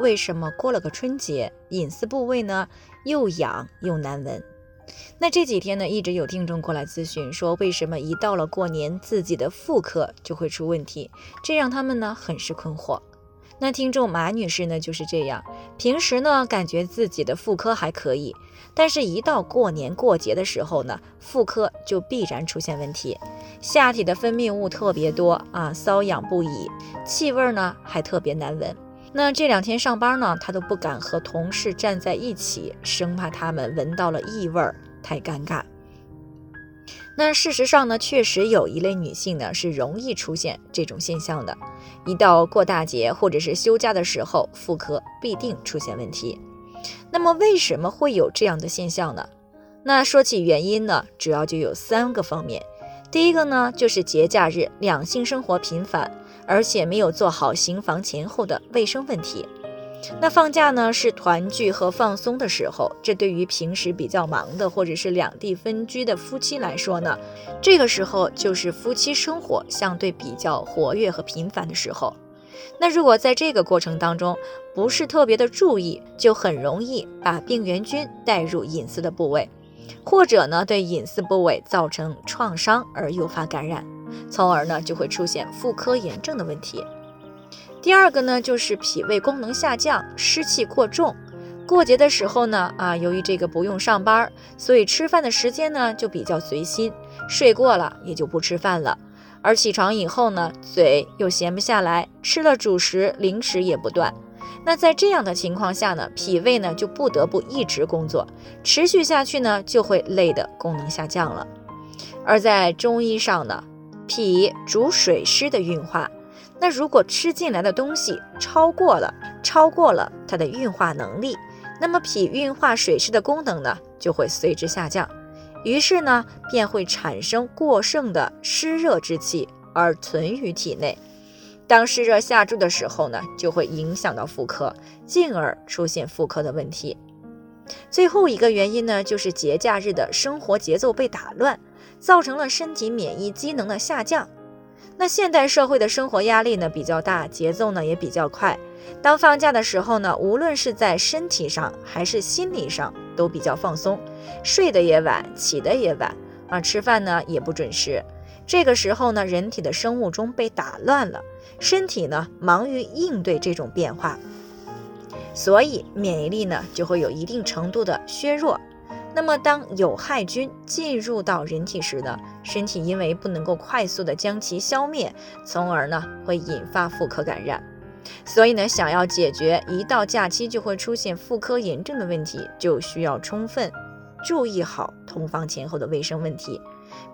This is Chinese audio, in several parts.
为什么过了个春节，隐私部位呢又痒又难闻？那这几天呢，一直有听众过来咨询，说为什么一到了过年，自己的妇科就会出问题，这让他们呢很是困惑。那听众马女士呢就是这样，平时呢感觉自己的妇科还可以，但是一到过年过节的时候呢，妇科就必然出现问题，下体的分泌物特别多啊，瘙痒不已，气味呢还特别难闻。那这两天上班呢，她都不敢和同事站在一起，生怕他们闻到了异味，太尴尬。那事实上呢，确实有一类女性呢是容易出现这种现象的，一到过大节或者是休假的时候，妇科必定出现问题。那么为什么会有这样的现象呢？那说起原因呢，主要就有三个方面。第一个呢，就是节假日两性生活频繁。而且没有做好行房前后的卫生问题。那放假呢是团聚和放松的时候，这对于平时比较忙的或者是两地分居的夫妻来说呢，这个时候就是夫妻生活相对比较活跃和频繁的时候。那如果在这个过程当中不是特别的注意，就很容易把病原菌带入隐私的部位，或者呢对隐私部位造成创伤而诱发感染。从而呢就会出现妇科炎症的问题。第二个呢就是脾胃功能下降，湿气过重。过节的时候呢啊，由于这个不用上班，所以吃饭的时间呢就比较随心，睡过了也就不吃饭了。而起床以后呢，嘴又闲不下来，吃了主食零食也不断。那在这样的情况下呢，脾胃呢就不得不一直工作，持续下去呢就会累的功能下降了。而在中医上呢。脾主水湿的运化，那如果吃进来的东西超过了，超过了它的运化能力，那么脾运化水湿的功能呢就会随之下降，于是呢便会产生过剩的湿热之气而存于体内。当湿热下注的时候呢，就会影响到妇科，进而出现妇科的问题。最后一个原因呢，就是节假日的生活节奏被打乱。造成了身体免疫机能的下降。那现代社会的生活压力呢比较大，节奏呢也比较快。当放假的时候呢，无论是在身体上还是心理上都比较放松，睡得也晚，起得也晚啊，吃饭呢也不准时。这个时候呢，人体的生物钟被打乱了，身体呢忙于应对这种变化，所以免疫力呢就会有一定程度的削弱。那么，当有害菌进入到人体时呢，身体因为不能够快速的将其消灭，从而呢会引发妇科感染。所以呢，想要解决一到假期就会出现妇科炎症的问题，就需要充分注意好同房前后的卫生问题，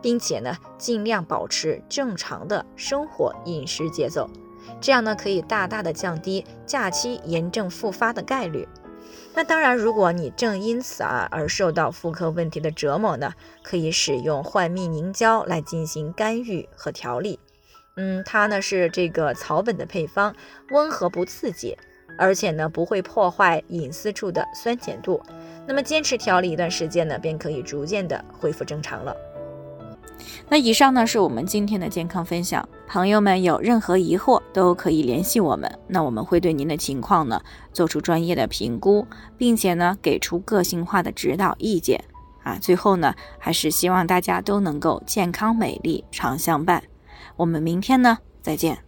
并且呢尽量保持正常的生活饮食节奏，这样呢可以大大的降低假期炎症复发的概率。那当然，如果你正因此啊而受到妇科问题的折磨呢，可以使用幻蜜凝胶来进行干预和调理。嗯，它呢是这个草本的配方，温和不刺激，而且呢不会破坏隐私处的酸碱度。那么坚持调理一段时间呢，便可以逐渐的恢复正常了。那以上呢是我们今天的健康分享，朋友们有任何疑惑都可以联系我们，那我们会对您的情况呢做出专业的评估，并且呢给出个性化的指导意见。啊，最后呢还是希望大家都能够健康美丽常相伴。我们明天呢再见。